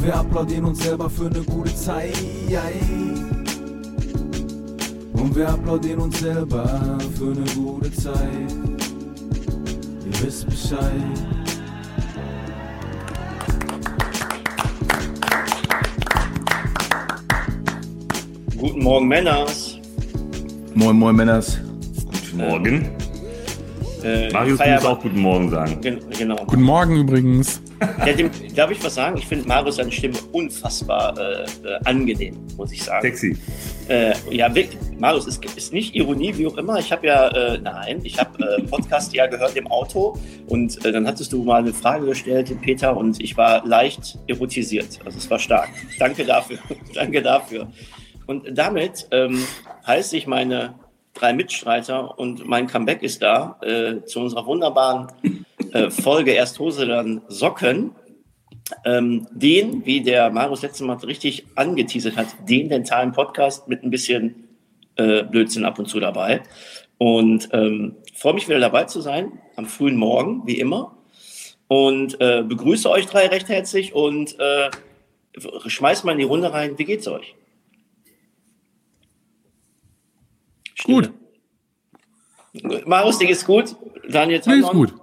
Und wir applaudieren uns selber für eine gute Zeit. Und wir applaudieren uns selber für eine gute Zeit. Ihr wisst Bescheid. Guten Morgen, Männers. Moin, moin, Männers. Guten Morgen. Äh, Marius muss auch guten Morgen sagen. Gen genau. Guten Morgen übrigens. Ja, dem, darf ich was sagen? Ich finde Marius seine Stimme unfassbar äh, äh, angenehm, muss ich sagen. Sexy. Äh, ja, wirklich. Marius, ist, ist nicht Ironie, wie auch immer. Ich habe ja, äh, nein, ich habe äh, Podcast ja gehört im Auto und äh, dann hattest du mal eine Frage gestellt, Peter, und ich war leicht erotisiert. Also es war stark. Danke dafür. Danke dafür. Und damit ähm, heiße ich meine drei Mitstreiter und mein Comeback ist da zu unserer wunderbaren äh, Folge Erst Hose, dann Socken. Ähm, den, wie der Marius letztes Mal richtig angeteasert hat, den dentalen Podcast mit ein bisschen äh, Blödsinn ab und zu dabei. Und ähm, freue mich wieder dabei zu sein, am frühen Morgen, wie immer. Und äh, begrüße euch drei recht herzlich und äh, schmeiß mal in die Runde rein. Wie geht's euch? Gut. Stille. Marius, dir geht's gut? Daniel Tannon? gut.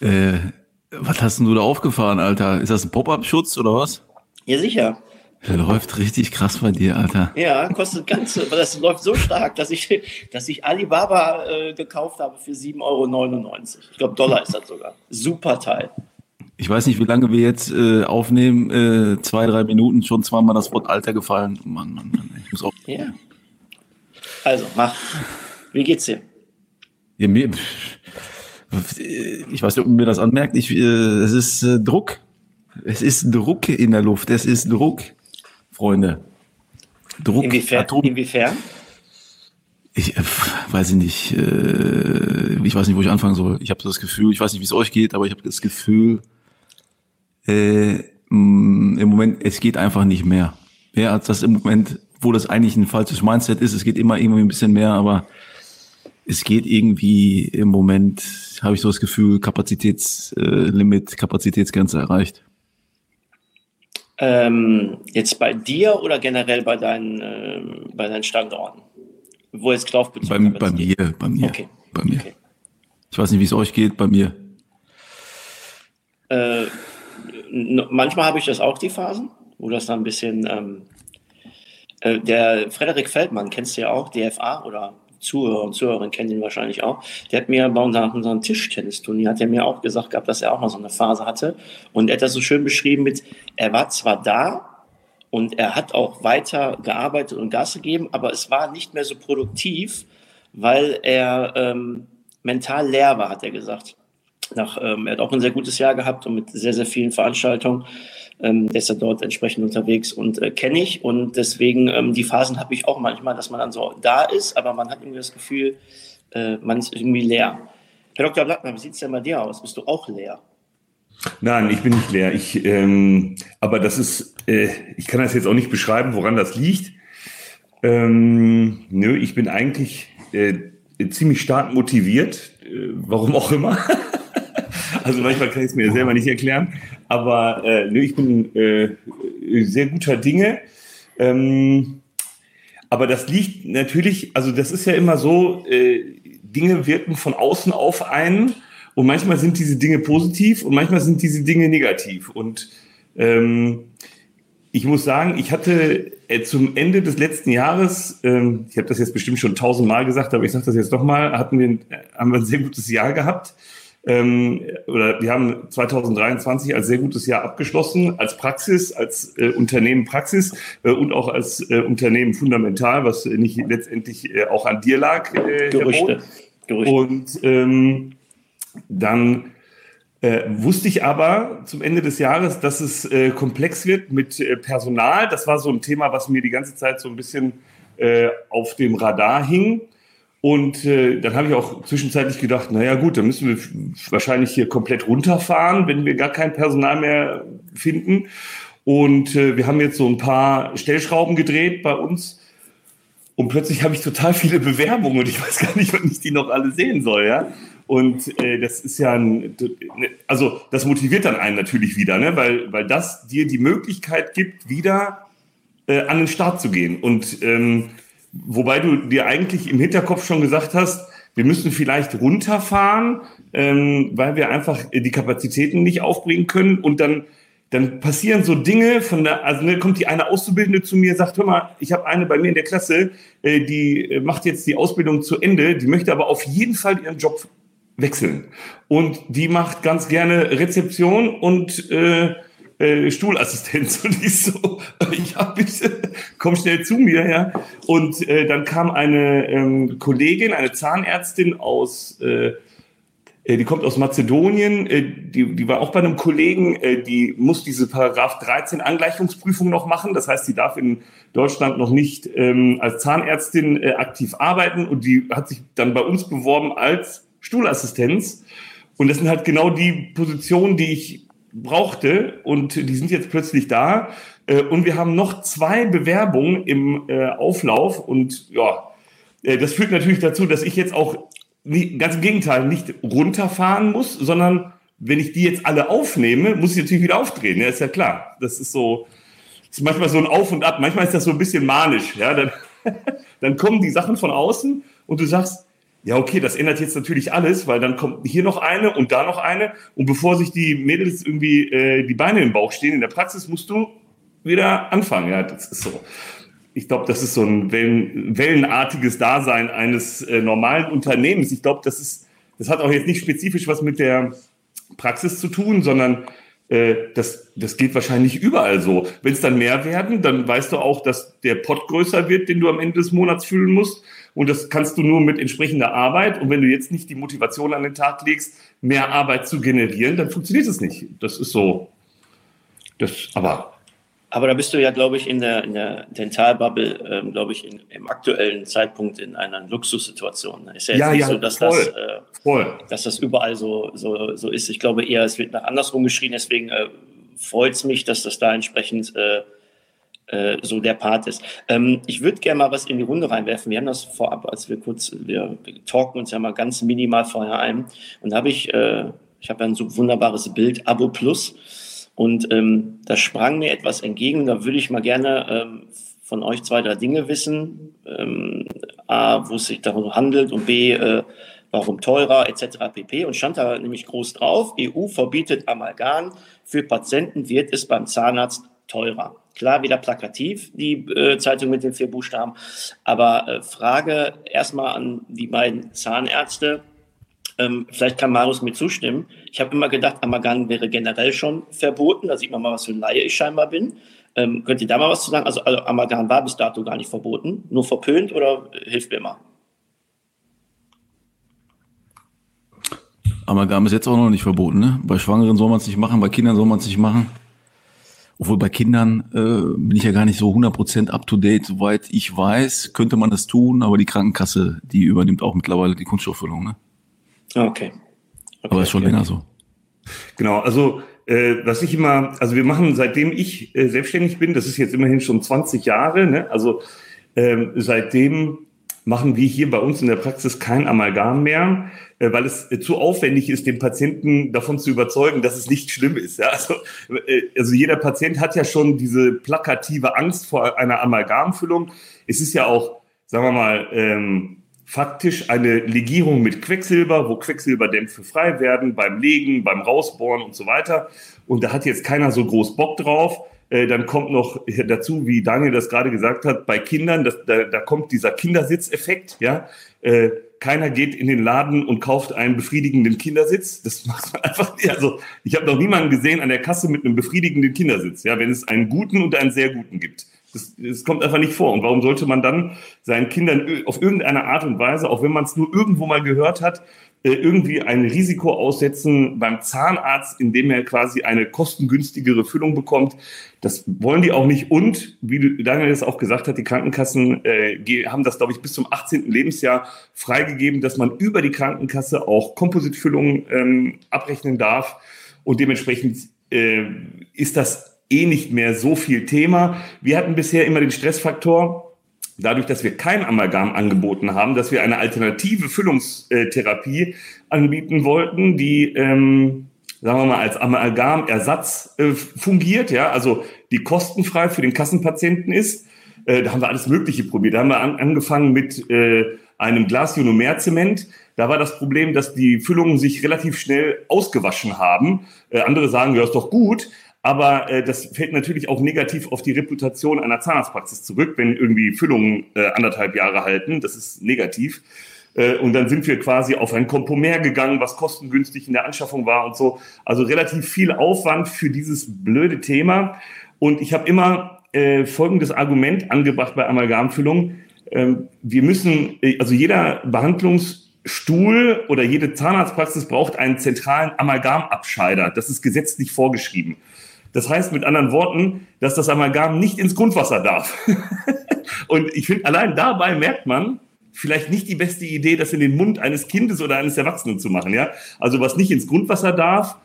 Äh, was hast denn du da aufgefahren, Alter? Ist das ein Pop-Up-Schutz oder was? Ja, sicher. Der läuft richtig krass bei dir, Alter. Ja, kostet ganz, das läuft so stark, dass ich, dass ich Alibaba äh, gekauft habe für 7,99 Euro. Ich glaube, Dollar ist das sogar. Super Teil. Ich weiß nicht, wie lange wir jetzt äh, aufnehmen. Äh, zwei, drei Minuten schon zweimal das Wort Alter gefallen. Mann, Mann, Mann. Ich muss auch. Ja. Also, mach. Wie geht's dir? Ja, mir, ich weiß nicht, ob mir das anmerkt. Ich, äh, es ist äh, Druck. Es ist Druck in der Luft. Es ist Druck, Freunde. Druck. Inwiefern? Atom. Inwiefern? Ich äh, weiß ich nicht. Äh, ich weiß nicht, wo ich anfangen soll. Ich habe das Gefühl, ich weiß nicht, wie es euch geht, aber ich habe das Gefühl, äh, mh, im Moment, es geht einfach nicht mehr. Mehr als das im Moment, wo das eigentlich ein falsches Mindset ist. Es geht immer irgendwie ein bisschen mehr, aber es geht irgendwie im Moment, habe ich so das Gefühl, Kapazitätslimit, äh, Kapazitätsgrenze erreicht. Ähm, jetzt bei dir oder generell bei deinen, ähm, bei deinen Standorten? Wo jetzt Laufbezug Bei, bei mir, bei mir, Okay. bei mir. Okay. Ich weiß nicht, wie es euch geht, bei mir. Äh, manchmal habe ich das auch, die Phasen, wo das dann ein bisschen. Ähm, äh, der Frederik Feldmann, kennst du ja auch, DFA oder Zuhörer und Zuhörerinnen kennen ihn wahrscheinlich auch. Der hat mir bei unserem, Tischtennisturnier, hat er mir auch gesagt gehabt, dass er auch mal so eine Phase hatte. Und er hat das so schön beschrieben mit, er war zwar da und er hat auch weiter gearbeitet und Gas gegeben, aber es war nicht mehr so produktiv, weil er ähm, mental leer war, hat er gesagt nach, ähm, er hat auch ein sehr gutes Jahr gehabt und mit sehr, sehr vielen Veranstaltungen. Ähm, der ist ja dort entsprechend unterwegs und äh, kenne ich. Und deswegen, ähm, die Phasen habe ich auch manchmal, dass man dann so da ist, aber man hat irgendwie das Gefühl, äh, man ist irgendwie leer. Herr Dr. Blattmann, wie sieht es denn bei dir aus? Bist du auch leer? Nein, ich bin nicht leer. Ich, ähm, aber das ist, äh, ich kann das jetzt auch nicht beschreiben, woran das liegt. Ähm, nö, ich bin eigentlich äh, ziemlich stark motiviert, äh, warum auch immer. also manchmal kann ich es mir selber nicht erklären. Aber äh, ich bin äh, sehr guter Dinge. Ähm, aber das liegt natürlich, also das ist ja immer so, äh, Dinge wirken von außen auf einen und manchmal sind diese Dinge positiv und manchmal sind diese Dinge negativ. Und ähm, ich muss sagen, ich hatte äh, zum Ende des letzten Jahres, ähm, ich habe das jetzt bestimmt schon tausendmal gesagt, aber ich sage das jetzt nochmal, hatten wir, ein- haben wir ein sehr gutes Jahr gehabt. Ähm, oder wir haben 2023 als sehr gutes Jahr abgeschlossen, als Praxis, als äh, Unternehmen Praxis äh, und auch als äh, Unternehmen fundamental, was nicht letztendlich äh, auch an dir lag. Äh. Gerüchte. Gerüchte. Und ähm, dann Äh, wusste ich aber zum Ende des Jahres, dass es äh, komplex wird mit äh, Personal. Das war so ein Thema, was mir die ganze Zeit so ein bisschen äh, auf dem Radar hing. Und äh, dann habe ich auch zwischenzeitlich gedacht, naja gut, dann müssen wir wahrscheinlich hier komplett runterfahren, wenn wir gar kein Personal mehr finden. Und äh, wir haben jetzt so ein paar Stellschrauben gedreht bei uns. Und plötzlich habe ich total viele Bewerbungen und ich weiß gar nicht, wann ich die noch alle sehen soll, ja. Und äh, das ist ja ein, also das motiviert dann einen natürlich wieder, ne? weil, weil das dir die Möglichkeit gibt, wieder äh, an den Start zu gehen. Und ähm, wobei du dir eigentlich im Hinterkopf schon gesagt hast, wir müssen vielleicht runterfahren, ähm, weil wir einfach die Kapazitäten nicht aufbringen können und dann dann passieren so Dinge von der, also ne, kommt die eine Auszubildende zu mir, sagt, hör mal, ich habe eine bei mir in der Klasse, äh, die äh, macht jetzt die Ausbildung zu Ende, die möchte aber auf jeden Fall ihren Job wechseln. Und die macht ganz gerne Rezeption und äh, äh, Stuhlassistenz. Und ich so, ja, bitte, komm schnell zu mir, ja. Und äh, dann kam eine ähm, Kollegin, eine Zahnärztin aus, äh, äh die kommt aus Mazedonien, äh, die, die war auch bei einem Kollegen, die muss diese Paragraph 13 Angleichungsprüfung noch machen. Das heißt, sie darf in Deutschland noch nicht ähm, als Zahnärztin aktiv arbeiten und die hat sich dann bei uns beworben als Stuhlassistenz. Und das sind halt genau die Positionen, die ich brauchte und die sind jetzt plötzlich da. Äh, und wir haben noch zwei Bewerbungen im äh, Auflauf und ja, äh, das führt natürlich dazu, dass ich jetzt auch nie, ganz im Gegenteil nicht runterfahren muss, sondern wenn ich die jetzt alle aufnehme, muss ich natürlich wieder aufdrehen. Ja, ist ja klar. Das ist so, das ist manchmal so ein Auf und Ab. Manchmal ist das so ein bisschen manisch. Ja, dann, dann kommen die Sachen von außen und du sagst, ja, okay, das ändert jetzt natürlich alles, weil dann kommt hier noch eine und da noch eine. Und bevor sich die Mädels irgendwie äh, die Beine im Bauch stehen in der Praxis, musst du wieder anfangen. Ja, das ist so. Ich glaube, das ist so ein Wellen, wellenartiges Dasein eines äh, normalen Unternehmens. Ich glaube, das ist, das hat auch jetzt nicht spezifisch was mit der Praxis zu tun, sondern äh, das, das geht wahrscheinlich überall so. Wenn es dann mehr werden, dann weißt du auch, dass der Pot größer wird, den du am Ende des Monats füllen musst. Und das kannst du nur mit entsprechender Arbeit. Und wenn du jetzt nicht die Motivation an den Tag legst, mehr Arbeit zu generieren, dann funktioniert es nicht. Das ist so. Das, aber aber da bist du ja, glaube ich, in der, in der Dentalbubble, ähm, glaube ich, in, im aktuellen Zeitpunkt in einer Luxussituation. Ist ja jetzt ja, nicht ja, so, dass, voll, das, äh, voll. dass das überall so, so, so ist. Ich glaube eher, es wird nach andersrum geschrien. Deswegen äh, freut es mich, dass das da entsprechend äh, äh, so der Part ist. Ähm, ich würde gerne mal was in die Runde reinwerfen. Wir haben das vorab, als wir kurz, wir, talken uns ja mal ganz minimal vorher ein. Und da habe ich, äh, ich habe ja ein so wunderbares Bild, Abo Plus. Und ähm, da sprang mir etwas entgegen. Da würde ich mal gerne ähm, von euch zwei, drei Dinge wissen. Ähm, A, wo es sich darum handelt und B, äh, warum teurer etc. pp. Und stand da nämlich groß drauf, EU verbietet Amalgam, für Patienten wird es beim Zahnarzt teurer. Klar, wieder plakativ, die äh, Zeitung mit den vier Buchstaben. Aber äh, Frage erstmal an die beiden Zahnärzte. Ähm, vielleicht kann Marius mir zustimmen. Ich habe immer gedacht, Amalgam wäre generell schon verboten. Da sieht man mal, was für ein Laie ich scheinbar bin. Ähm, könnt ihr da mal was zu sagen? Also, also Amalgam war bis dato gar nicht verboten, nur verpönt oder hilft mir immer? Amalgam ist jetzt auch noch nicht verboten. Ne? Bei Schwangeren soll man es nicht machen, bei Kindern soll man es nicht machen. Obwohl bei Kindern äh, bin ich ja gar nicht so 100% up-to-date. Soweit ich weiß, könnte man das tun, aber die Krankenkasse, die übernimmt auch mittlerweile die Kunststofffüllung. Ne? Okay. okay. Aber ist schon okay. länger so. Genau, also äh, was ich immer, also wir machen, seitdem ich äh, selbstständig bin, das ist jetzt immerhin schon 20 Jahre, ne? also ähm, seitdem machen wir hier bei uns in der Praxis kein Amalgam mehr, äh, weil es äh, zu aufwendig ist, den Patienten davon zu überzeugen, dass es nicht schlimm ist. Also, äh, also jeder Patient hat ja schon diese plakative Angst vor einer Amalgamfüllung. Es ist ja auch, sagen wir mal, ähm, faktisch eine Legierung mit Quecksilber, wo Quecksilberdämpfe frei werden beim Legen, beim Rausbohren und so weiter. Und da hat jetzt keiner so groß Bock drauf. Äh, dann kommt noch dazu, wie Daniel das gerade gesagt hat, bei Kindern, das, da, da kommt dieser Kindersitzeffekt. Ja, äh, keiner geht in den Laden und kauft einen befriedigenden Kindersitz. Das macht man einfach nicht. Also ich habe noch niemanden gesehen an der Kasse mit einem befriedigenden Kindersitz. Ja, wenn es einen guten und einen sehr guten gibt. Das, das kommt einfach nicht vor. Und warum sollte man dann seinen Kindern auf irgendeine Art und Weise, auch wenn man es nur irgendwo mal gehört hat, äh, irgendwie ein Risiko aussetzen beim Zahnarzt, indem er quasi eine kostengünstigere Füllung bekommt. Das wollen die auch nicht. Und, wie Daniel das auch gesagt hat, die Krankenkassen äh, haben das, glaube ich, bis zum 18. Lebensjahr freigegeben, dass man über die Krankenkasse auch Kompositfüllungen ähm, abrechnen darf. Und dementsprechend äh, ist das eh nicht mehr so viel Thema. Wir hatten bisher immer den Stressfaktor, dadurch, dass wir kein Amalgam angeboten haben, dass wir eine alternative Füllungstherapie anbieten wollten, die, ähm, sagen wir mal, als Amalgamersatz äh, fungiert, ja, also die kostenfrei für den Kassenpatienten ist. Äh, da haben wir alles Mögliche probiert. Da haben wir an, angefangen mit äh, einem Glasionomerzement. Da war das Problem, dass die Füllungen sich relativ schnell ausgewaschen haben. Äh, andere sagen, ja, ist doch gut. Aber äh, das fällt natürlich auch negativ auf die Reputation einer Zahnarztpraxis zurück, wenn irgendwie Füllungen äh, anderthalb Jahre halten. Das ist negativ. Äh, und dann sind wir quasi auf ein Kompomer gegangen, was kostengünstig in der Anschaffung war und so. Also relativ viel Aufwand für dieses blöde Thema. Und ich habe immer äh, folgendes Argument angebracht bei Amalgamfüllungen. Ähm, wir müssen, äh, also jeder Behandlungsstuhl oder jede Zahnarztpraxis braucht einen zentralen Amalgamabscheider. Das ist gesetzlich vorgeschrieben. Das heißt mit anderen Worten, dass das Amalgam nicht ins Grundwasser darf. und ich finde, allein dabei merkt man, vielleicht nicht die beste Idee, das in den Mund eines Kindes oder eines Erwachsenen zu machen. Ja? Also was nicht ins Grundwasser darf,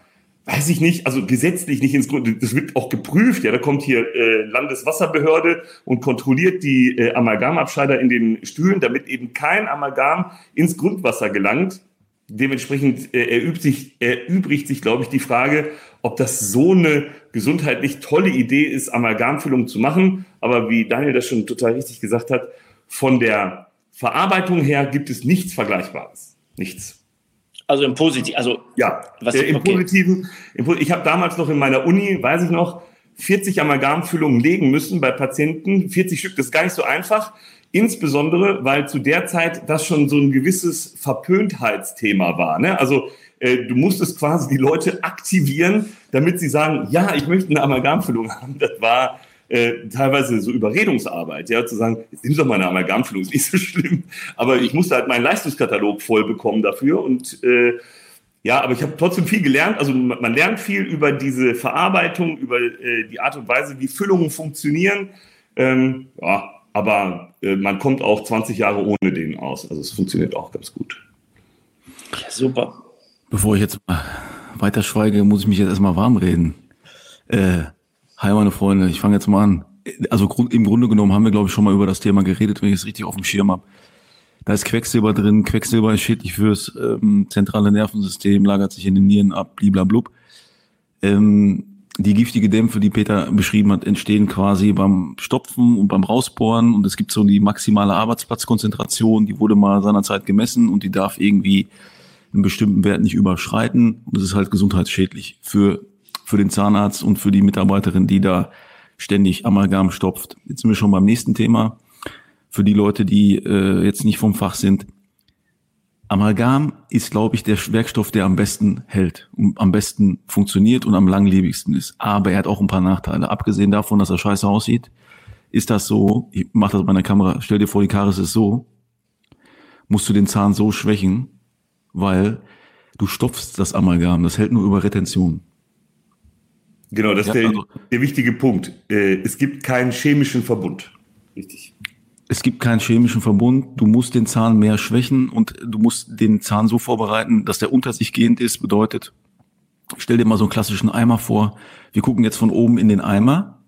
weiß ich nicht, also gesetzlich nicht ins Grund, das wird auch geprüft, ja, da kommt hier äh, Landeswasserbehörde und kontrolliert die äh, Amalgamabscheider in den Stühlen, damit eben kein Amalgam ins Grundwasser gelangt. Dementsprechend äh, erübt sich, erübrigt sich, glaube ich, die Frage, ob das so eine gesundheitlich tolle Idee ist, Amalgamfüllung zu machen. Aber wie Daniel das schon total richtig gesagt hat, von der Verarbeitung her gibt es nichts Vergleichbares. Nichts. Also im Positiven, also ja, was, äh, im okay. Positiven. Im, ich habe damals noch in meiner Uni, weiß ich noch, 40 Amalgamfüllungen legen müssen bei Patienten. 40 Stück, das ist gar nicht so einfach. Insbesondere, weil zu der Zeit das schon so ein gewisses Verpöntheitsthema war. Ne? Also äh, du musstest quasi die Leute aktivieren, damit sie sagen, ja, ich möchte eine Amalgamfüllung haben. Das war äh, teilweise so Überredungsarbeit, ja, zu sagen, jetzt nimm doch mal eine Amalgamfüllung, ist nicht so schlimm. Aber ich musste halt meinen Leistungskatalog voll bekommen dafür und äh, ja, aber ich habe trotzdem viel gelernt. Also man lernt viel über diese Verarbeitung, über äh, die Art und Weise, wie Füllungen funktionieren. Ähm, ja, aber äh, man kommt auch 20 Jahre ohne den aus. Also es funktioniert auch ganz gut. Ja, super. Bevor ich jetzt weiter schweige, muss ich mich jetzt erstmal warm reden. Äh, hi meine Freunde, ich fange jetzt mal an. Also im Grunde genommen haben wir, glaube ich, schon mal über das Thema geredet, wenn ich es richtig auf dem Schirm habe. Da ist Quecksilber drin. Quecksilber ist schädlich fürs ähm, zentrale Nervensystem, lagert sich in den Nieren ab, bliblablub. Ähm, die giftige Dämpfe, die Peter beschrieben hat, entstehen quasi beim Stopfen und beim Rausbohren. Und es gibt so die maximale Arbeitsplatzkonzentration, die wurde mal seinerzeit gemessen und die darf irgendwie einen bestimmten Wert nicht überschreiten. Und das ist halt gesundheitsschädlich für, für den Zahnarzt und für die Mitarbeiterin, die da ständig Amalgam stopft. Jetzt sind wir schon beim nächsten Thema. Für die Leute, die äh, jetzt nicht vom Fach sind. Amalgam ist, glaube ich, der Werkstoff, der am besten hält, und am besten funktioniert und am langlebigsten ist. Aber er hat auch ein paar Nachteile. Abgesehen davon, dass er scheiße aussieht, ist das so, ich mache das bei meiner Kamera, stell dir vor, die Karies ist so, musst du den Zahn so schwächen, weil du stopfst das Amalgam, das hält nur über Retention. Genau, das ist ja, der, also, der wichtige Punkt. Äh, es gibt keinen chemischen Verbund. Richtig. Es gibt keinen chemischen Verbund. Du musst den Zahn mehr schwächen und du musst den Zahn so vorbereiten, dass der unter sich gehend ist. Bedeutet, stell dir mal so einen klassischen Eimer vor. Wir gucken jetzt von oben in den Eimer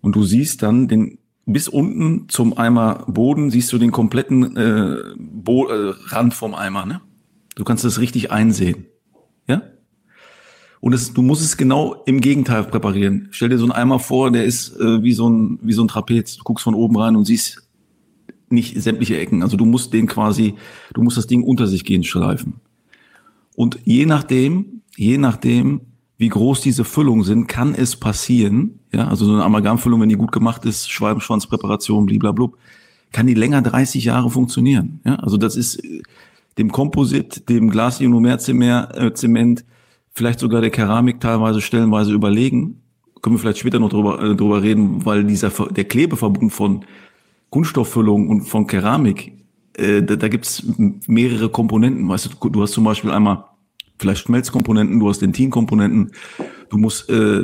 und du siehst dann den bis unten zum Eimer Boden siehst du den kompletten äh, Bo äh, Rand vom Eimer. Ne? Du kannst es richtig einsehen. Ja? Und es, du musst es genau im Gegenteil präparieren. Stell dir so einen Eimer vor, der ist äh, wie, so ein, wie so ein Trapez. Du guckst von oben rein und siehst nicht sämtliche Ecken. Also du musst den quasi, du musst das Ding unter sich gehen schleifen. Und je nachdem, je nachdem, wie groß diese Füllungen sind, kann es passieren, ja, also so eine Amalgamfüllung, wenn die gut gemacht ist, Schwalbenschwanzpräparation, bliblablub, kann die länger 30 Jahre funktionieren. Ja, also das ist, dem Komposit, dem Glas-Ionomer-Zement, vielleicht sogar der Keramik teilweise stellenweise überlegen. Können wir vielleicht später noch drüber, äh, drüber reden, weil dieser der Klebeverbund von Kunststofffüllung und von Keramik äh, da, da gibt mehrere Komponenten. Weißt du, du hast zum Beispiel einmal vielleicht Schmelzkomponenten, du hast Dentinkomponenten, du musst äh,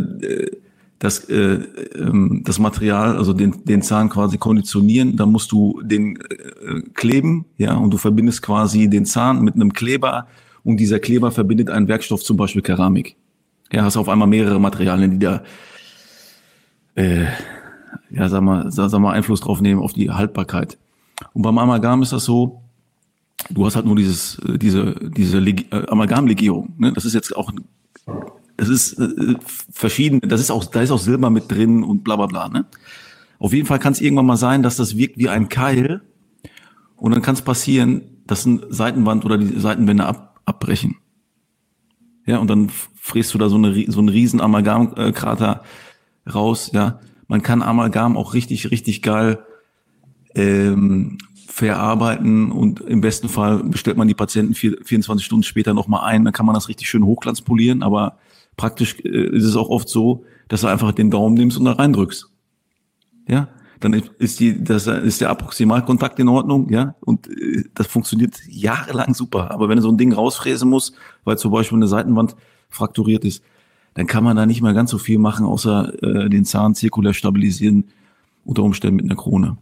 das, äh, ähm, das Material, also den, den Zahn quasi konditionieren, dann musst du den äh, kleben, ja, und du verbindest quasi den Zahn mit einem Kleber und dieser Kleber verbindet einen Werkstoff, zum Beispiel Keramik. Ja, hast auf einmal mehrere Materialien, die da äh, ja, sag mal, sag, sag mal, Einfluss drauf nehmen auf die Haltbarkeit. Und beim Amalgam ist das so, du hast halt nur dieses, äh, diese, diese Leg äh, Amalgamlegierung. Ne? Das ist jetzt auch, das ist äh, verschieden, das ist auch, da ist auch Silber mit drin und bla bla bla. Ne? Auf jeden Fall kann es irgendwann mal sein, dass das wirkt wie ein Keil und dann kann es passieren, dass ein Seitenwand oder die Seitenwände ab, abbrechen. Ja, und dann fräst du da so, eine, so einen riesen Amalgamkrater raus, ja. Man kann Amalgam auch richtig, richtig geil ähm, verarbeiten und im besten Fall bestellt man die Patienten vier, 24 Stunden später nochmal ein, dann kann man das richtig schön hochglanzpolieren, aber praktisch äh, ist es auch oft so, dass du einfach den Daumen nimmst und da reindrückst. Ja, dann ist die, das ist der Approximalkontakt in Ordnung, ja, und äh, das funktioniert jahrelang super. Aber wenn du so ein Ding rausfräsen musst, weil zum Beispiel eine Seitenwand frakturiert ist, dann kann man da nicht mehr ganz so viel machen, außer äh, den Zahn zirkulär stabilisieren, unter Umständen mit einer Krone.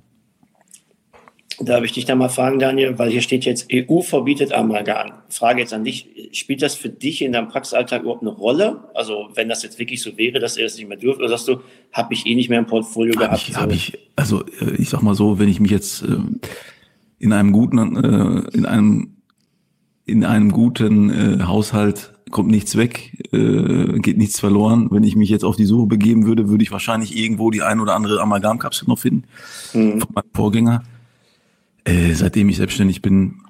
Darf ich dich da mal fragen, Daniel, weil hier steht jetzt, EU verbietet Amalgam. Frage jetzt an dich, spielt das für dich in deinem Praxisalltag überhaupt eine Rolle? Also wenn das jetzt wirklich so wäre, dass ihr das nicht mehr dürft, oder sagst du, habe ich eh nicht mehr im Portfolio hab gehabt? Ich, hab ich, also äh, ich sag mal so, wenn ich mich jetzt äh, in einem guten, äh, in einem in einem guten äh, Haushalt kommt nichts weg, äh, geht nichts verloren. Wenn ich mich jetzt auf die Suche begeben würde, würde ich wahrscheinlich irgendwo die ein oder andere Amalgamkapsel noch finden mhm. von meinem Vorgänger. Äh, seitdem ich selbstständig bin,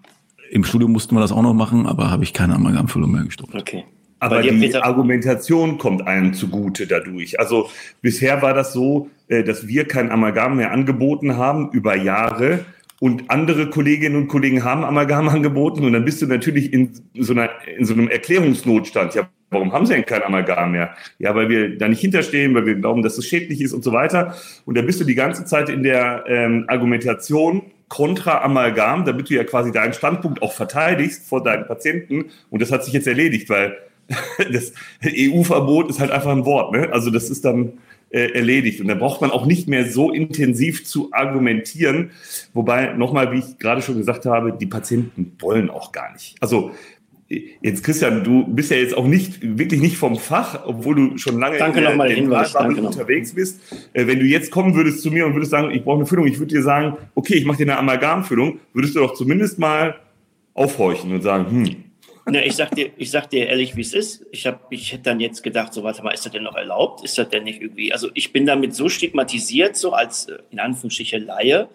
im Studium mussten wir das auch noch machen, aber habe ich keine Amalgamfüllung mehr gestoppt. Okay. Aber die Peter Argumentation kommt einem zugute dadurch. Also bisher war das so, äh, dass wir kein Amalgam mehr angeboten haben über Jahre und andere Kolleginnen und Kollegen haben Amalgam angeboten und dann bist du natürlich in so, einer, in so einem Erklärungsnotstand. Ja, warum haben sie denn kein Amalgam mehr? Ja, weil wir da nicht hinterstehen, weil wir glauben, dass es schädlich ist und so weiter. Und da bist du die ganze Zeit in der ähm, Argumentation kontra Amalgam, damit du ja quasi deinen Standpunkt auch verteidigst vor deinen Patienten. Und das hat sich jetzt erledigt, weil das EU-Verbot ist halt einfach ein Wort. Ne? Also das ist dann äh, erledigt. Und da braucht man auch nicht mehr so intensiv zu argumentieren. Wobei, nochmal, wie ich gerade schon gesagt habe, die Patienten wollen auch gar nicht. Also Jetzt Christian, du bist ja jetzt auch nicht wirklich nicht vom Fach, obwohl du schon lange Danke in der Hinweis, unterwegs bist. Äh, wenn du jetzt kommen würdest zu mir und würdest sagen, ich brauche eine Füllung, ich würde dir sagen, okay, ich mache dir eine Amalgamfüllung, würdest du doch zumindest mal aufhorchen und sagen, hm, na, ich sag dir, ich sag dir ehrlich, wie es ist. Ich habe, ich hätte dann jetzt gedacht, so warte mal, ist das denn noch erlaubt? Ist das denn nicht irgendwie? Also ich bin damit so stigmatisiert, so als äh, in Anführungsstrichen Laie,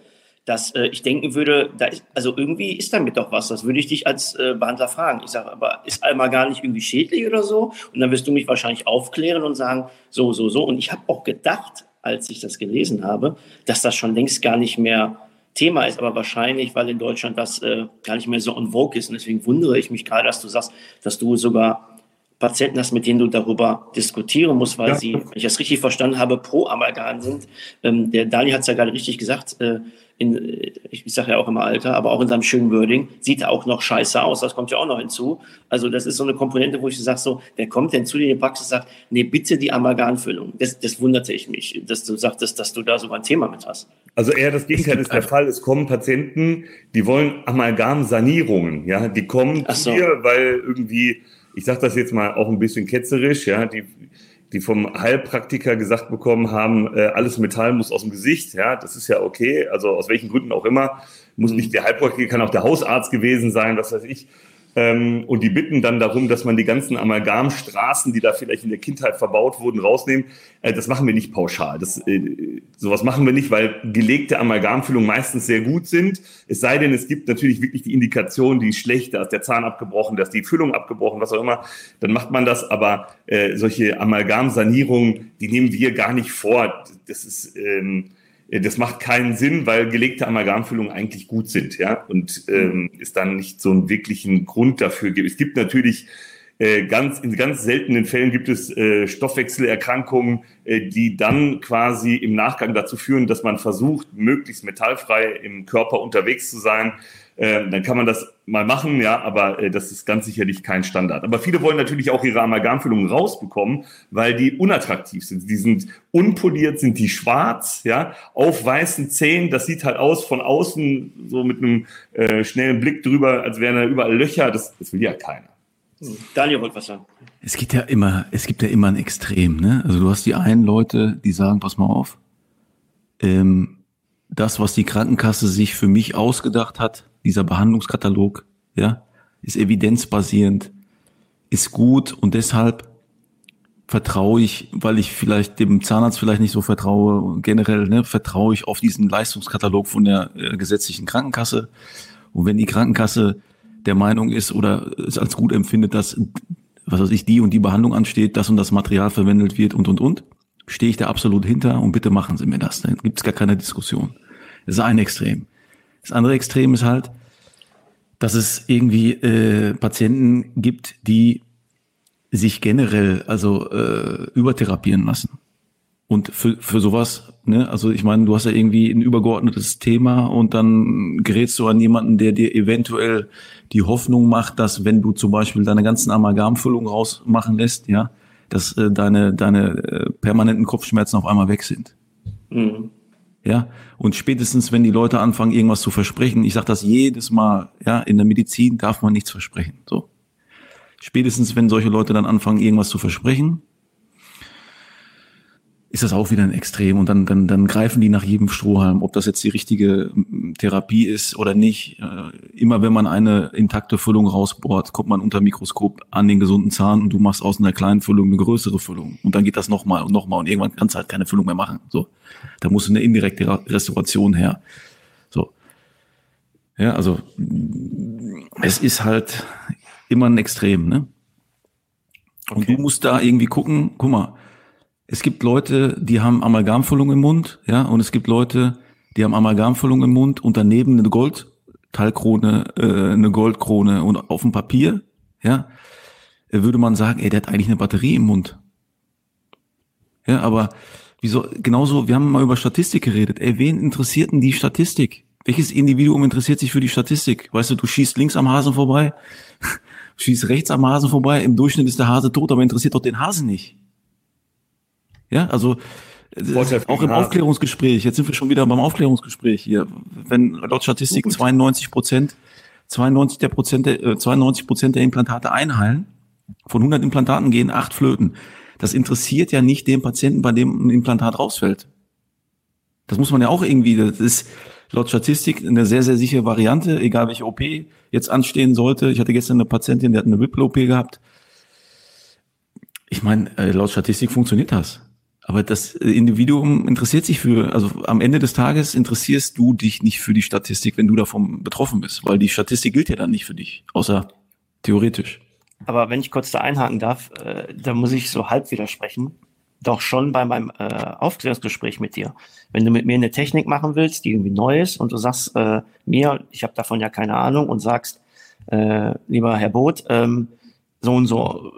dass äh, ich denken würde, da ist, also irgendwie ist damit doch was. Das würde ich dich als äh, Behandler fragen. Ich sage, aber ist einmal gar nicht irgendwie schädlich oder so? Und dann wirst du mich wahrscheinlich aufklären und sagen, so, so, so. Und ich habe auch gedacht, als ich das gelesen habe, dass das schon längst gar nicht mehr Thema ist, aber wahrscheinlich, weil in Deutschland das äh, gar nicht mehr so on vogue ist. Und deswegen wundere ich mich gerade, dass du sagst, dass du sogar Patienten hast, mit denen du darüber diskutieren musst, weil ja. sie, wenn ich das richtig verstanden habe, pro Amalgam sind. Ähm, der Dani hat es ja gerade richtig gesagt, äh, in, ich sage ja auch immer Alter, aber auch in seinem schönen Wording, sieht er auch noch scheiße aus. Das kommt ja auch noch hinzu. Also das ist so eine Komponente, wo ich sage so, wer kommt denn zu dir in die Praxis und sagt, nee, bitte die Amalgamfüllung. Das, das wunderte ich mich, dass du sagtest, dass du da sogar ein Thema mit hast. Also eher das Gegenteil ist der Fall. Es kommen Patienten, die wollen Amalgamsanierungen. Ja, die kommen so. zu dir, weil irgendwie, ich sage das jetzt mal auch ein bisschen ketzerisch, ja, die die vom Heilpraktiker gesagt bekommen haben, äh, alles Metall muss aus dem Gesicht, ja, das ist ja okay, also aus welchen Gründen auch immer, muss nicht der Heilpraktiker, kann auch der Hausarzt gewesen sein, was weiß ich. Ähm, und die bitten dann darum, dass man die ganzen Amalgamstraßen, die da vielleicht in der Kindheit verbaut wurden, rausnehmen. Äh, das machen wir nicht pauschal. Das, äh, sowas machen wir nicht, weil gelegte Amalgamfüllungen meistens sehr gut sind. Es sei denn, es gibt natürlich wirklich die Indikation, die ist schlecht, da ist der Zahn abgebrochen, da ist die Füllung abgebrochen, was auch immer. Dann macht man das. Aber äh, solche Amalgamsanierungen, die nehmen wir gar nicht vor. Das ist... Ähm, äh, das macht keinen Sinn, weil gelegte Amalgamfüllungen eigentlich gut sind, ja, und ähm, es dann nicht so einen wirklichen Grund dafür gibt. Es gibt natürlich äh, ganz in ganz seltenen Fällen gibt es äh, Stoffwechselerkrankungen, äh, die dann quasi im Nachgang dazu führen, dass man versucht, möglichst metallfrei im Körper unterwegs zu sein. äh, dann kann man das mal machen, ja, aber äh, das ist ganz sicherlich kein Standard. Aber viele wollen natürlich auch ihre Amalgamfüllungen rausbekommen, weil die unattraktiv sind. Die sind unpoliert, sind die schwarz, ja, auf weißen Zähnen. Das sieht halt aus von außen so mit einem äh, schnellen Blick drüber, als wären da überall Löcher. Das, das will ja keiner. Daniel wollte was sagen. Es gibt ja immer, es gibt ja immer ein Extrem, ne? Also du hast die einen Leute, die sagen, pass mal auf, ähm, das, was die Krankenkasse sich für mich ausgedacht hat, dieser Behandlungskatalog, ja, ist evidenzbasierend, ist gut und deshalb vertraue ich, weil ich vielleicht dem Zahnarzt vielleicht nicht so vertraue, generell ne, vertraue ich auf diesen Leistungskatalog von der äh, gesetzlichen Krankenkasse. Und wenn die Krankenkasse der Meinung ist oder es als gut empfindet, dass, was weiß ich, die und die Behandlung ansteht, das und das Material verwendet wird und, und, und, stehe ich da absolut hinter und bitte machen Sie mir das. Da gibt es gar keine Diskussion. Das ist ein Extrem. Das andere Extrem ist halt, dass es irgendwie äh, Patienten gibt, die sich generell also äh, übertherapieren lassen. Und für, für sowas, ne, also ich meine, du hast ja irgendwie ein übergeordnetes Thema und dann gerätst du an jemanden, der dir eventuell die Hoffnung macht, dass wenn du zum Beispiel deine ganzen Amalgamfüllungen rausmachen lässt, ja, dass äh, deine, deine äh, permanenten Kopfschmerzen auf einmal weg sind. Mhm. Ja, und spätestens, wenn die Leute anfangen, irgendwas zu versprechen, ich sage das jedes Mal, ja, in der Medizin darf man nichts versprechen. So. Spätestens, wenn solche Leute dann anfangen, irgendwas zu versprechen, ist das auch wieder ein Extrem und dann, dann, dann greifen die nach jedem Strohhalm, ob das jetzt die richtige Therapie ist oder nicht. Äh, immer wenn man eine intakte Füllung rausbohrt, kommt man unter Mikroskop an den gesunden Zahn und du machst aus einer kleinen Füllung eine größere Füllung. Und dann geht das nochmal und nochmal und irgendwann kannst du halt keine Füllung mehr machen. So. Da muss eine indirekte Restauration her. So. Ja, also es ist halt immer ein Extrem, ne? Und okay. du musst da irgendwie gucken, guck mal, es gibt Leute, die haben Amalgamfüllung im Mund, ja, und es gibt Leute, die haben Amalgamfüllung im Mund und daneben eine Goldteilkrone, äh, eine Goldkrone und auf dem Papier, ja, würde man sagen, ey, der hat eigentlich eine Batterie im Mund. Ja, aber wieso, genauso, wir haben mal über Statistik geredet. Ey, wen interessiert denn die Statistik? Welches Individuum interessiert sich für die Statistik? Weißt du, du schießt links am Hasen vorbei, schießt rechts am Hasen vorbei, im Durchschnitt ist der Hase tot, aber interessiert doch den Hasen nicht. Ja, also auch im Aufklärungsgespräch, jetzt sind wir schon wieder beim Aufklärungsgespräch hier, wenn laut Statistik 92 Prozent, 92 der Prozent, äh, 92 Prozent der Implantate einheilen, von 100 Implantaten gehen acht flöten. Das interessiert ja nicht den Patienten, bei dem ein Implantat rausfällt. Das muss man ja auch irgendwie, das ist laut Statistik eine sehr, sehr sichere Variante, egal welche OP jetzt anstehen sollte. Ich hatte gestern eine Patientin, die hat eine Whipple-OP gehabt. Ich meine, äh, laut Statistik funktioniert das. Aber das Individuum interessiert sich für, also am Ende des Tages interessierst du dich nicht für die Statistik, wenn du davon betroffen bist, weil die Statistik gilt ja dann nicht für dich, außer theoretisch. Aber wenn ich kurz da einhaken darf, äh, da muss ich so halb widersprechen. Doch schon bei meinem äh, Aufklärungsgespräch mit dir. Wenn du mit mir eine Technik machen willst, die irgendwie neu ist und du sagst äh, mir, ich habe davon ja keine Ahnung und sagst, äh, lieber Herr Boot, ähm, so und so,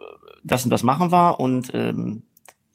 das und das machen wir und ähm,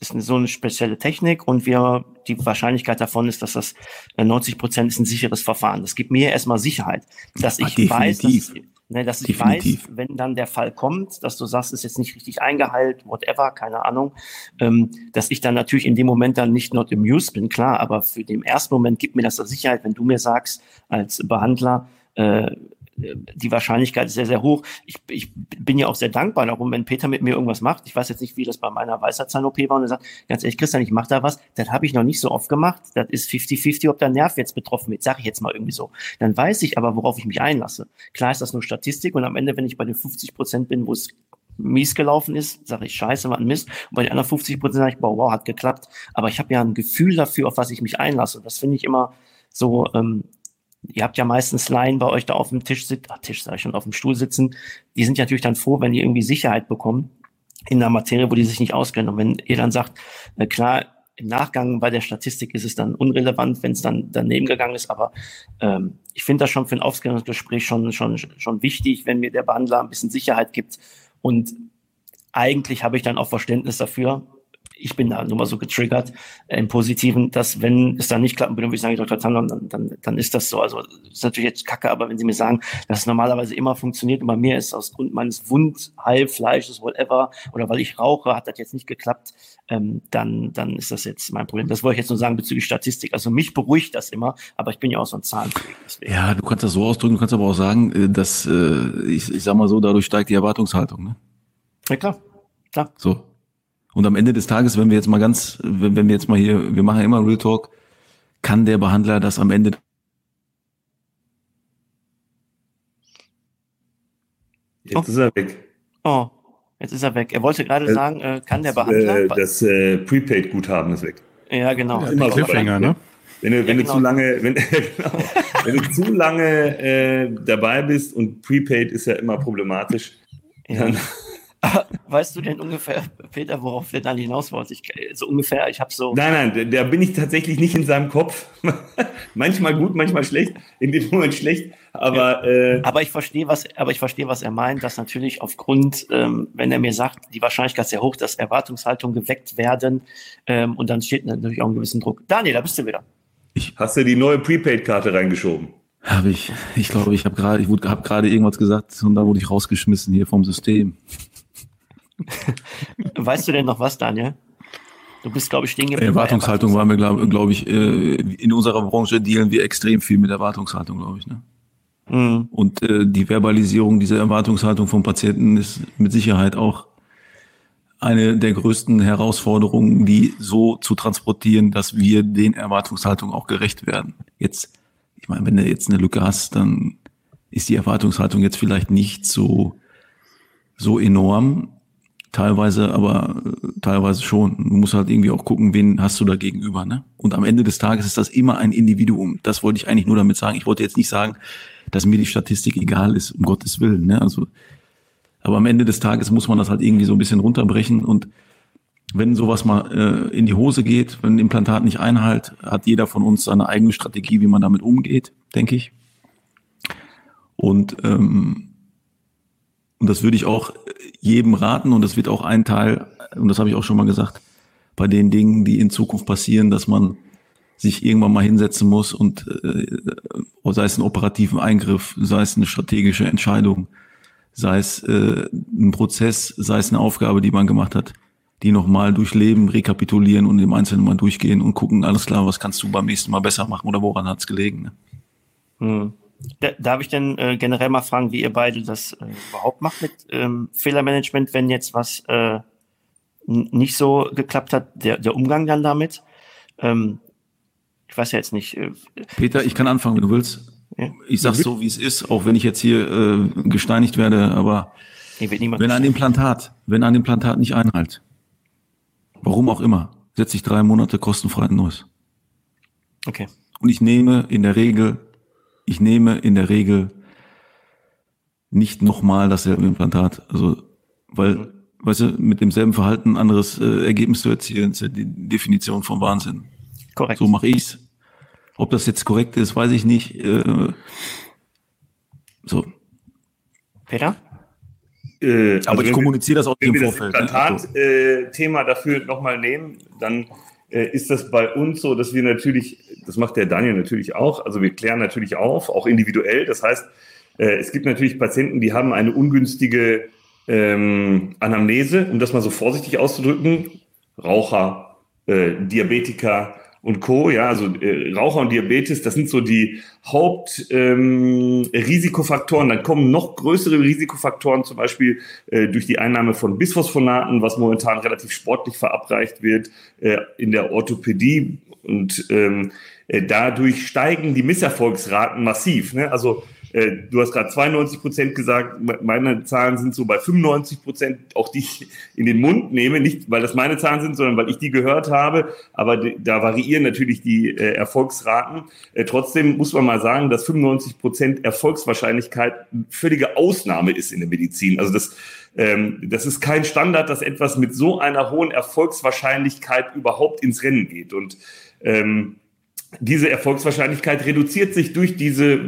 ist so eine spezielle Technik und wir, die Wahrscheinlichkeit davon ist, dass das 90 äh, Prozent ist ein sicheres Verfahren. Das gibt mir erstmal Sicherheit, dass ich Definitiv. weiß, dass, ne, dass ich weiß, wenn dann der Fall kommt, dass du sagst, ist jetzt nicht richtig eingeheilt, whatever, keine Ahnung, ähm, dass ich dann natürlich in dem Moment dann nicht not amused bin, klar, aber für den ersten Moment gibt mir das Sicherheit, wenn du mir sagst, als Behandler, äh, die Wahrscheinlichkeit ist sehr, sehr hoch. Ich, ich bin ja auch sehr dankbar darum, wenn Peter mit mir irgendwas macht. Ich weiß jetzt nicht, wie das bei meiner Weisheitszahn-OP war und er sagt, ganz ehrlich, Christian, ich mache da was, das habe ich noch nicht so oft gemacht. Das ist 50-50, ob der Nerv jetzt betroffen wird, sage ich jetzt mal irgendwie so. Dann weiß ich aber, worauf ich mich einlasse. Klar ist das nur Statistik und am Ende, wenn ich bei den 50 Prozent bin, wo es mies gelaufen ist, sage ich scheiße, war ein Mist. Und bei den anderen 50 Prozent sage ich, wow, wow, hat geklappt. Aber ich habe ja ein Gefühl dafür, auf was ich mich einlasse. Und das finde ich immer so ähm, ihr habt ja meistens Laien bei euch da auf dem Tisch sitzen, Tisch sag ich schon, auf dem Stuhl sitzen, die sind natürlich dann froh, wenn die irgendwie Sicherheit bekommen in der Materie, wo die sich nicht auskennen. Und wenn ihr dann sagt, äh, klar, im Nachgang bei der Statistik ist es dann unrelevant, wenn es dann daneben gegangen ist, aber ähm, ich finde das schon für ein Aufklärungsgespräch schon, schon, schon wichtig, wenn mir der Behandler ein bisschen Sicherheit gibt. Und eigentlich habe ich dann auch Verständnis dafür, ich bin da nur mal so getriggert äh, im Positiven, dass wenn es dann nicht klappen würde, würde ich sagen, Dr. Tamlon, dann, dann, dann ist das so. Also ist natürlich jetzt kacke, aber wenn Sie mir sagen, dass es normalerweise immer funktioniert und bei mir ist aus Grund meines Wundheilfleisches, whatever, oder weil ich rauche, hat das jetzt nicht geklappt, ähm, dann, dann ist das jetzt mein Problem. Das wollte ich jetzt nur sagen bezüglich Statistik. Also mich beruhigt das immer, aber ich bin ja auch so ein Zahlenfreak. Ja, du kannst das so ausdrücken, du kannst aber auch sagen, äh, dass, äh, ich, ich sag mal so, dadurch steigt die Erwartungshaltung. Ne? Ja, klar. klar. So, und am Ende des Tages, wenn wir jetzt mal ganz, wenn, wenn wir jetzt mal hier, wir machen ja immer Real Talk, kann der Behandler das am Ende Jetzt oh. ist er weg. Oh, jetzt ist er weg. Er wollte gerade äh, sagen, äh, kann der Behandler. Äh, das äh, Prepaid-Guthaben ist weg. Ja, genau. Ja, immer Cliffhanger, ne? Wenn du, wenn ja, genau. du zu lange, wenn, genau, wenn du zu lange äh, dabei bist und Prepaid ist ja immer problematisch, ja. dann Weißt du denn ungefähr, Peter, worauf wir dann hinaus wollte? Ich, so ungefähr, ich habe so. Nein, nein, da bin ich tatsächlich nicht in seinem Kopf. manchmal gut, manchmal schlecht, in dem Moment schlecht. Aber, ja. äh, aber ich verstehe, was, aber ich verstehe, was er meint, dass natürlich aufgrund, ähm, wenn er mir sagt, die Wahrscheinlichkeit sehr hoch, dass Erwartungshaltungen geweckt werden, ähm, und dann steht natürlich auch ein gewissen Druck. Daniel, da bist du wieder. Ich, Hast du die neue Prepaid-Karte reingeschoben? Habe ich. Ich glaube, ich habe gerade, ich habe gerade irgendwas gesagt und da wurde ich rausgeschmissen hier vom System. weißt du denn noch was, Daniel? Du bist, glaube ich, stehen geblieben. Erwartungshaltung waren wir, glaube glaub ich, äh, in unserer Branche dealen wir extrem viel mit Erwartungshaltung, glaube ich. Ne? Mhm. Und äh, die Verbalisierung dieser Erwartungshaltung von Patienten ist mit Sicherheit auch eine der größten Herausforderungen, die so zu transportieren, dass wir den Erwartungshaltungen auch gerecht werden. Jetzt, ich meine, wenn du jetzt eine Lücke hast, dann ist die Erwartungshaltung jetzt vielleicht nicht so, so enorm, teilweise, aber äh, teilweise schon. Du musst halt irgendwie auch gucken, wen hast du da gegenüber. Ne? Und am Ende des Tages ist das immer ein Individuum. Das wollte ich eigentlich nur damit sagen. Ich wollte jetzt nicht sagen, dass mir die Statistik egal ist, um Gottes Willen. Ne? Also, aber am Ende des Tages muss man das halt irgendwie so ein bisschen runterbrechen und wenn sowas mal äh, in die Hose geht, wenn ein Implantat nicht einhalt, hat jeder von uns seine eigene Strategie, wie man damit umgeht, denke ich. Und ähm, und das würde ich auch jedem raten und das wird auch ein Teil, und das habe ich auch schon mal gesagt, bei den Dingen, die in Zukunft passieren, dass man sich irgendwann mal hinsetzen muss und äh, sei es ein operativen Eingriff, sei es eine strategische Entscheidung, sei es äh, ein Prozess, sei es eine Aufgabe, die man gemacht hat, die nochmal durchleben, rekapitulieren und im Einzelnen mal durchgehen und gucken, alles klar, was kannst du beim nächsten Mal besser machen oder woran hat's gelegen. Ne? Hm. Darf ich denn äh, generell mal fragen, wie ihr beide das äh, überhaupt macht mit ähm, Fehlermanagement, wenn jetzt was äh, nicht so geklappt hat, der, der Umgang dann damit? Ähm, ich weiß ja jetzt nicht. Äh, Peter, ich kann anfangen, wenn du willst. Ja? Ich sag's so, wie es ist, auch wenn ich jetzt hier äh, gesteinigt werde, aber wenn ein Implantat, wenn ein Implantat nicht einhalt, warum auch immer, setze ich drei Monate kostenfrei ein neues. Okay. Und ich nehme in der Regel ich nehme in der Regel nicht nochmal dasselbe Implantat. Also, weil, mhm. weißt du, mit demselben Verhalten ein anderes äh, Ergebnis zu erzielen, ist ja die Definition von Wahnsinn. Korrekt. So mache ich's. Ob das jetzt korrekt ist, weiß ich nicht. Äh, so. Peter? Äh, aber also ich kommuniziere das auch im Vorfeld. Wenn wir das Implantat-Thema ne? äh, dafür nochmal nehmen, dann ist das bei uns so, dass wir natürlich, das macht der Daniel natürlich auch, also wir klären natürlich auf, auch individuell. Das heißt, äh, es gibt natürlich Patienten, die haben eine ungünstige ähm, Anamnese, um das mal so vorsichtig auszudrücken. Raucher, äh, Diabetiker, und Co. Ja, also äh, Raucher und Diabetes, das sind so die Hauptrisikofaktoren. Ähm, Dann kommen noch größere Risikofaktoren, zum Beispiel äh, durch die Einnahme von Bisphosphonaten, was momentan relativ sportlich verabreicht wird äh, in der Orthopädie. Und ähm, äh, dadurch steigen die Misserfolgsraten massiv. Ne? Also du hast gerade 92 Prozent gesagt, meine Zahlen sind so bei 95 Prozent, auch die ich in den Mund nehme, nicht weil das meine Zahlen sind, sondern weil ich die gehört habe. Aber da variieren natürlich die äh, Erfolgsraten. Äh, trotzdem muss man mal sagen, dass 95 Prozent Erfolgswahrscheinlichkeit völlige Ausnahme ist in der Medizin. Also das ähm, das ist kein Standard, dass etwas mit so einer hohen Erfolgswahrscheinlichkeit überhaupt ins Rennen geht. Und ähm, diese Erfolgswahrscheinlichkeit reduziert sich durch diese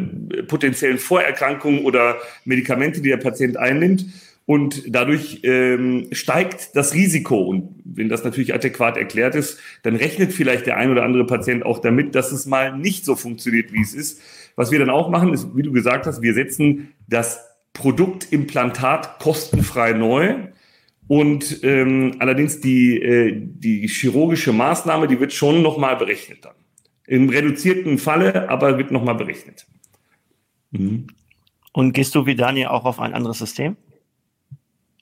potenziellen Vorerkrankungen oder Medikamente, die der Patient einnimmt. und dadurch ähm, steigt das Risiko. Und wenn das natürlich adäquat erklärt ist, dann rechnet vielleicht der ein oder andere Patient auch damit, dass es mal nicht so funktioniert, wie es ist. Was wir dann auch machen, ist, wie du gesagt hast, wir setzen das Produktimplantat kostenfrei neu. Und ähm, allerdings die, äh, die chirurgische Maßnahme, die wird schon nochmal berechnet dann. Im reduzierten Falle, aber wird nochmal berechnet. Mhm. Und gehst du wie Daniel auch auf ein anderes System?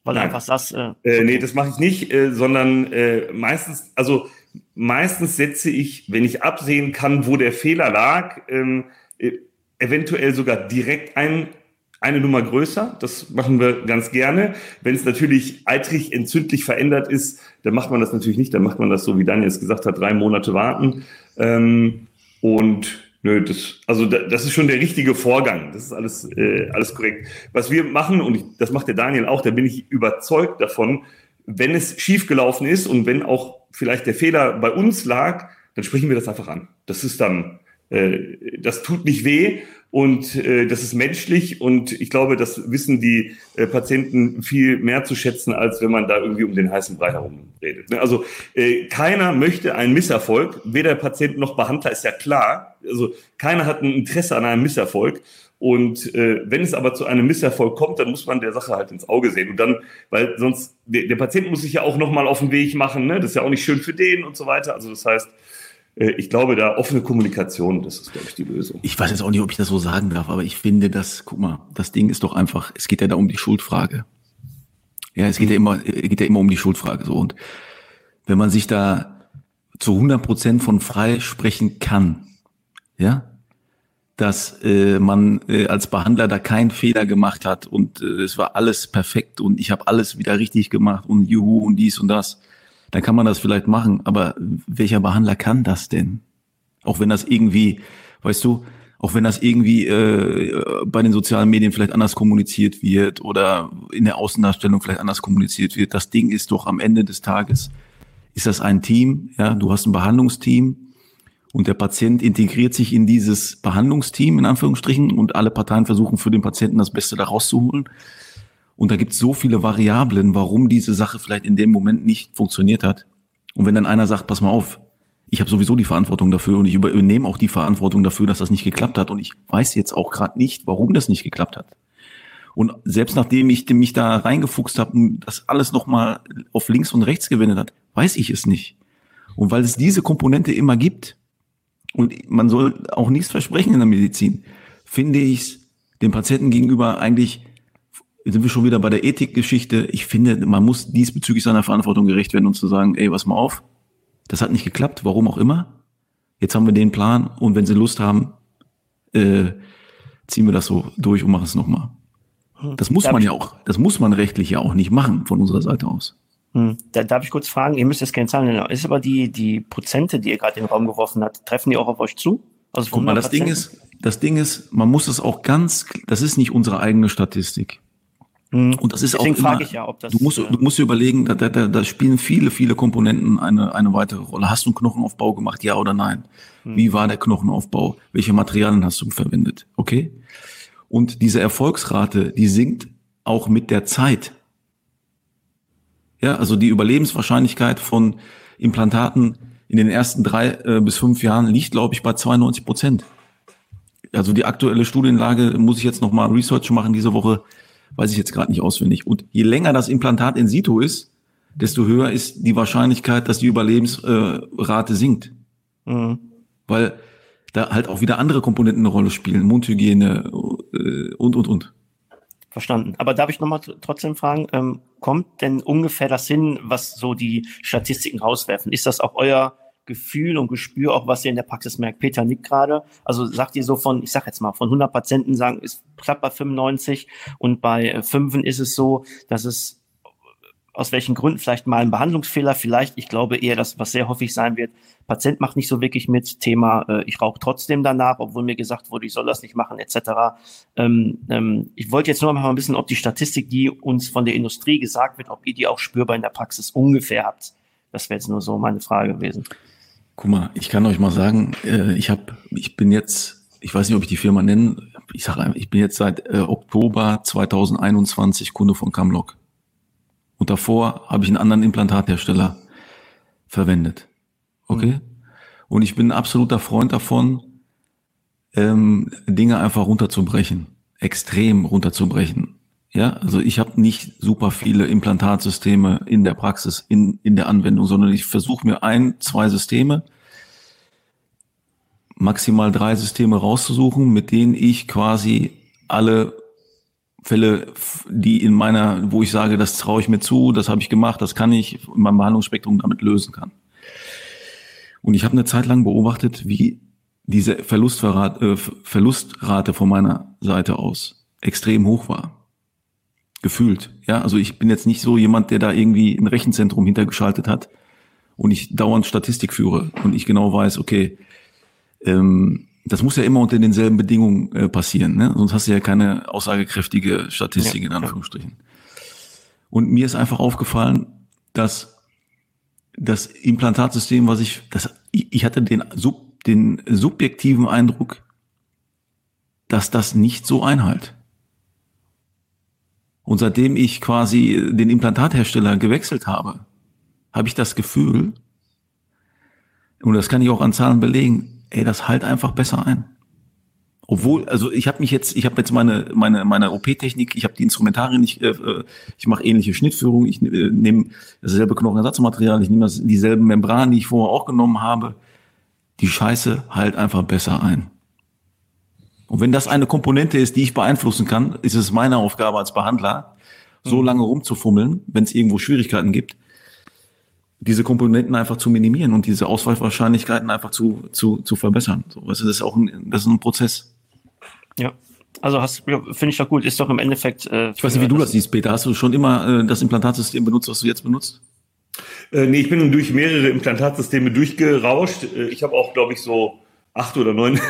Weil Nein. du einfach sagst. Äh, äh, nee, das mache ich nicht, äh, sondern äh, meistens, also meistens setze ich, wenn ich absehen kann, wo der Fehler lag, ähm, äh, eventuell sogar direkt ein, eine Nummer größer. Das machen wir ganz gerne. Wenn es natürlich eitrig entzündlich verändert ist, dann macht man das natürlich nicht. Dann macht man das so, wie Daniel es gesagt hat, drei Monate warten. Ähm, und Nö, das, also das ist schon der richtige Vorgang. Das ist alles, äh, alles korrekt. Was wir machen, und ich, das macht der Daniel auch, da bin ich überzeugt davon, wenn es schiefgelaufen ist und wenn auch vielleicht der Fehler bei uns lag, dann sprechen wir das einfach an. Das ist dann, äh, das tut nicht weh und äh, das ist menschlich und ich glaube, das wissen die äh, Patienten viel mehr zu schätzen, als wenn man da irgendwie um den heißen Brei herum redet. Ne? Also äh, keiner möchte einen Misserfolg, weder Patient noch Behandler ist ja klar. Also keiner hat ein Interesse an einem Misserfolg. Und äh, wenn es aber zu einem Misserfolg kommt, dann muss man der Sache halt ins Auge sehen. Und dann, weil sonst, der, der Patient muss sich ja auch nochmal auf den Weg machen, ne? Das ist ja auch nicht schön für den und so weiter. Also das heißt, ich glaube, da offene Kommunikation, das ist, glaube ich, die Lösung. Ich weiß jetzt auch nicht, ob ich das so sagen darf, aber ich finde, dass, guck mal, das Ding ist doch einfach, es geht ja da um die Schuldfrage. Ja, es geht ja immer, geht ja immer um die Schuldfrage, so. Und wenn man sich da zu 100 Prozent von frei sprechen kann, ja, dass äh, man äh, als Behandler da keinen Fehler gemacht hat und äh, es war alles perfekt und ich habe alles wieder richtig gemacht und juhu und dies und das dann kann man das vielleicht machen. Aber welcher Behandler kann das denn? Auch wenn das irgendwie, weißt du, auch wenn das irgendwie äh, bei den sozialen Medien vielleicht anders kommuniziert wird oder in der Außendarstellung vielleicht anders kommuniziert wird, das Ding ist doch am Ende des Tages, ist das ein Team, ja, du hast ein Behandlungsteam und der Patient integriert sich in dieses Behandlungsteam in Anführungsstrichen und alle Parteien versuchen für den Patienten das Beste daraus zu holen. Und da gibt es so viele Variablen, warum diese Sache vielleicht in dem Moment nicht funktioniert hat. Und wenn dann einer sagt, pass mal auf, ich habe sowieso die Verantwortung dafür und ich übernehme auch die Verantwortung dafür, dass das nicht geklappt hat und ich weiß jetzt auch gerade nicht, warum das nicht geklappt hat. Und selbst nachdem ich mich da reingefuchst habe und das alles nochmal auf links und rechts gewendet hat, weiß ich es nicht. Und weil es diese Komponente immer gibt und man soll auch nichts versprechen in der Medizin, finde ich es dem Patienten gegenüber eigentlich sind wir schon wieder bei der Ethikgeschichte. Ich finde, man muss diesbezüglich seiner Verantwortung gerecht werden und zu sagen, ey, was mal auf, das hat nicht geklappt, warum auch immer. Jetzt haben wir den Plan und wenn Sie Lust haben, äh, ziehen wir das so durch und machen es nochmal. Hm. Das muss darf man ja auch, das muss man rechtlich ja auch nicht machen von unserer Seite aus. Hm. Da darf ich kurz fragen, ihr müsst jetzt keine Zahlen nennen, ist aber die, die Prozente, die ihr gerade in den Raum geworfen habt, treffen die auch auf euch zu? Also Guck mal, das Ding ist, das Ding ist, man muss es auch ganz, das ist nicht unsere eigene Statistik. Mhm. Und das ist Deswegen auch immer, ich ja, ob das, du musst, äh, du musst überlegen, da, da, da spielen viele, viele Komponenten eine, eine weitere Rolle. Hast du einen Knochenaufbau gemacht, ja oder nein? Mhm. Wie war der Knochenaufbau? Welche Materialien hast du verwendet? Okay? Und diese Erfolgsrate, die sinkt auch mit der Zeit. Ja, also die Überlebenswahrscheinlichkeit von Implantaten in den ersten drei äh, bis fünf Jahren liegt, glaube ich, bei 92 Prozent. Also die aktuelle Studienlage muss ich jetzt noch mal Research machen diese Woche weiß ich jetzt gerade nicht auswendig. Und je länger das Implantat in situ ist, desto höher ist die Wahrscheinlichkeit, dass die Überlebensrate sinkt. Mhm. Weil da halt auch wieder andere Komponenten eine Rolle spielen, Mundhygiene äh, und, und, und. Verstanden. Aber darf ich nochmal trotzdem fragen, ähm, kommt denn ungefähr das hin, was so die Statistiken rauswerfen? Ist das auch euer Gefühl und Gespür, auch was ihr in der Praxis merkt. Peter nickt gerade. Also sagt ihr so von, ich sag jetzt mal, von 100 Patienten sagen, ist klappt bei 95 und bei äh, Fünfen ist es so, dass es aus welchen Gründen vielleicht mal ein Behandlungsfehler, vielleicht, ich glaube eher, dass was sehr häufig sein wird, Patient macht nicht so wirklich mit, Thema, äh, ich rauche trotzdem danach, obwohl mir gesagt wurde, ich soll das nicht machen, etc. Ähm, ähm, ich wollte jetzt nur mal bisschen, ob die Statistik, die uns von der Industrie gesagt wird, ob ihr die auch spürbar in der Praxis ungefähr habt. Das wäre jetzt nur so meine Frage gewesen. Guck mal, ich kann euch mal sagen, äh, ich habe, ich bin jetzt, ich weiß nicht, ob ich die Firma nenne, ich sage einfach, ich bin jetzt seit äh, Oktober 2021 Kunde von Camlock. Und davor habe ich einen anderen Implantathersteller verwendet. Okay? Mhm. Und ich bin ein absoluter Freund davon, ähm, Dinge einfach runterzubrechen, extrem runterzubrechen. Ja, also ich habe nicht super viele Implantatsysteme in der Praxis, in, in der Anwendung, sondern ich versuche mir ein, zwei Systeme, maximal drei Systeme rauszusuchen, mit denen ich quasi alle Fälle, die in meiner, wo ich sage, das traue ich mir zu, das habe ich gemacht, das kann ich in meinem Behandlungsspektrum damit lösen kann. Und ich habe eine Zeit lang beobachtet, wie diese äh, Verlustrate von meiner Seite aus extrem hoch war. Gefühlt. Ja, also ich bin jetzt nicht so jemand, der da irgendwie ein Rechenzentrum hintergeschaltet hat und ich dauernd Statistik führe und ich genau weiß, okay, ähm, das muss ja immer unter denselben Bedingungen äh, passieren, ne? sonst hast du ja keine aussagekräftige Statistik ja, in Anführungsstrichen. Ja. Und mir ist einfach aufgefallen, dass das Implantatsystem, was ich, das, ich hatte den, sub, den subjektiven Eindruck, dass das nicht so einhalt. Und seitdem ich quasi den Implantathersteller gewechselt habe, habe ich das Gefühl, und das kann ich auch an Zahlen belegen, ey, das halt einfach besser ein. Obwohl, also ich habe mich jetzt, ich habe jetzt meine meine meine OP-Technik, ich habe die Instrumentarien, ich äh, ich mache ähnliche Schnittführungen, ich äh, nehme dasselbe Knochenersatzmaterial, ich nehme dieselben Membranen, die ich vorher auch genommen habe. Die Scheiße halt einfach besser ein. Und wenn das eine Komponente ist, die ich beeinflussen kann, ist es meine Aufgabe als Behandler, so mhm. lange rumzufummeln, wenn es irgendwo Schwierigkeiten gibt, diese Komponenten einfach zu minimieren und diese Auswahlwahrscheinlichkeiten einfach zu, zu, zu verbessern. So, das ist auch ein, das ist ein Prozess. Ja. Also hast, ja, finde ich doch gut, ist doch im Endeffekt. Äh, ich weiß nicht, wie du das siehst, Peter. Hast du schon immer äh, das Implantatsystem benutzt, was du jetzt benutzt? Äh, nee, ich bin durch mehrere Implantatsysteme durchgerauscht. Äh, ich habe auch, glaube ich, so acht oder neun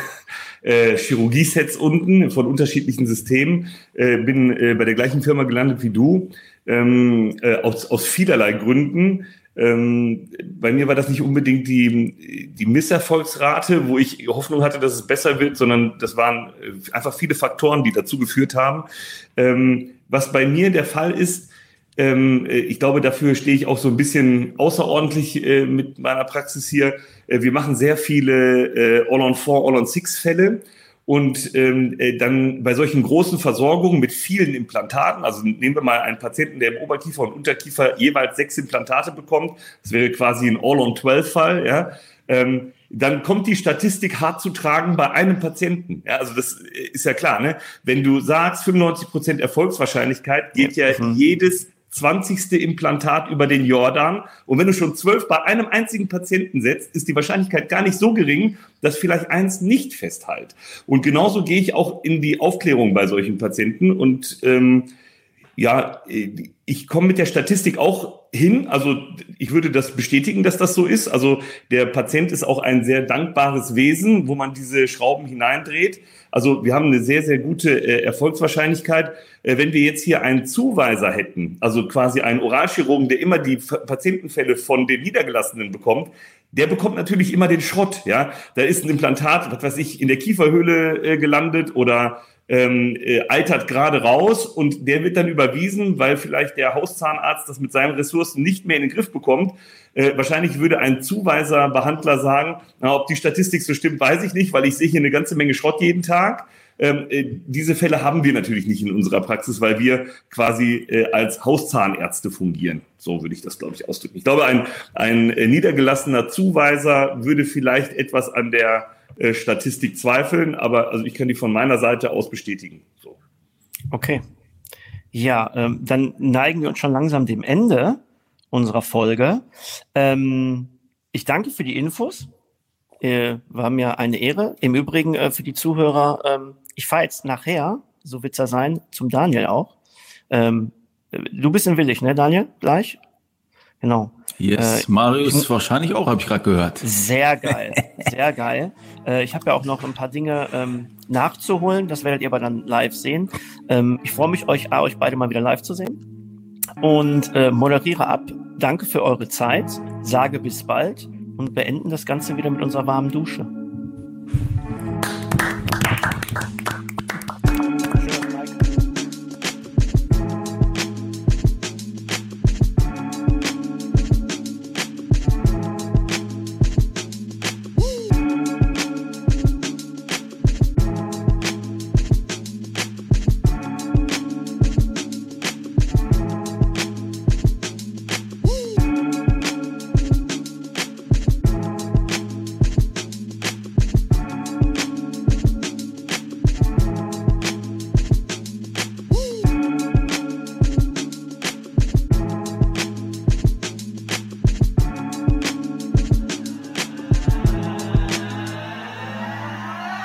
äh, Chirurgie-Sets unten von unterschiedlichen Systemen. Äh, bin äh, bei der gleichen Firma gelandet wie du. Ähm, äh, aus, aus vielerlei Gründen. Ähm, bei mir war das nicht unbedingt die, die Misserfolgsrate, wo ich Hoffnung hatte, dass es besser wird, sondern das waren äh, einfach viele Faktoren, die dazu geführt haben. Ähm, was bei mir der Fall ist, ich glaube, dafür stehe ich auch so ein bisschen außerordentlich äh, mit meiner Praxis hier. Äh, wir machen sehr viele äh, All-on-Four, All-on-Six-Fälle. Und ähm, äh, dann bei solchen großen Versorgungen mit vielen Implantaten, also nehmen wir mal einen Patienten, der im Oberkiefer und Unterkiefer jeweils sechs Implantate bekommt, das wäre quasi ein All-on-12-Fall, ja, ähm, dann kommt die Statistik hart zu tragen bei einem Patienten. Ja, also das ist ja klar, ne? Wenn du sagst 95 Prozent Erfolgswahrscheinlichkeit, geht ja, ja mhm. jedes 20. Implantat über den Jordan. Und wenn du schon zwölf bei einem einzigen Patienten setzt, ist die Wahrscheinlichkeit gar nicht so gering, dass vielleicht eins nicht festhält. Und genauso gehe ich auch in die Aufklärung bei solchen Patienten. Und ähm, ja, ich komme mit der Statistik auch hin. Also ich würde das bestätigen, dass das so ist. Also der Patient ist auch ein sehr dankbares Wesen, wo man diese Schrauben hineindreht. Also wir haben eine sehr, sehr gute äh, Erfolgswahrscheinlichkeit. Äh, wenn wir jetzt hier einen Zuweiser hätten, also quasi einen Oralchirurgen, der immer die Patientenfälle von den Niedergelassenen bekommt, der bekommt natürlich immer den Schrott. Ja, da ist ein Implantat, was weiß ich, in der Kieferhöhle äh, gelandet oder ähm, äh, altert gerade raus und der wird dann überwiesen, weil vielleicht der Hauszahnarzt das mit seinen Ressourcen nicht mehr in den Griff bekommt. Äh, wahrscheinlich würde ein Zuweiser-Behandler sagen, na, ob die Statistik so stimmt, weiß ich nicht, weil ich sehe hier eine ganze Menge Schrott jeden Tag. Ähm, äh, diese Fälle haben wir natürlich nicht in unserer Praxis, weil wir quasi äh, als Hauszahnärzte fungieren. So würde ich das, glaube ich, ausdrücken. Ich glaube, ein, ein äh, niedergelassener Zuweiser würde vielleicht etwas an der äh, Statistik zweifeln, aber also ich kann die von meiner Seite aus bestätigen. So. Okay. Ja, ähm, dann neigen wir uns schon langsam dem Ende unserer Folge. Ähm, ich danke für die Infos. Äh, war mir eine Ehre. Im Übrigen äh, für die Zuhörer, ähm, ich fahre jetzt nachher, so wird's ja sein, zum Daniel auch. Ähm, du bist in Willig, ne, Daniel? Gleich? Genau. Yes, äh, Marius ich, wahrscheinlich auch, habe ich gerade gehört. Sehr geil, sehr geil. Äh, ich habe ja auch noch ein paar Dinge ähm, nachzuholen, das werdet ihr aber dann live sehen. Ähm, ich freue mich, euch, euch beide mal wieder live zu sehen und äh, moderiere ab. Danke für eure Zeit, sage bis bald und beenden das Ganze wieder mit unserer warmen Dusche.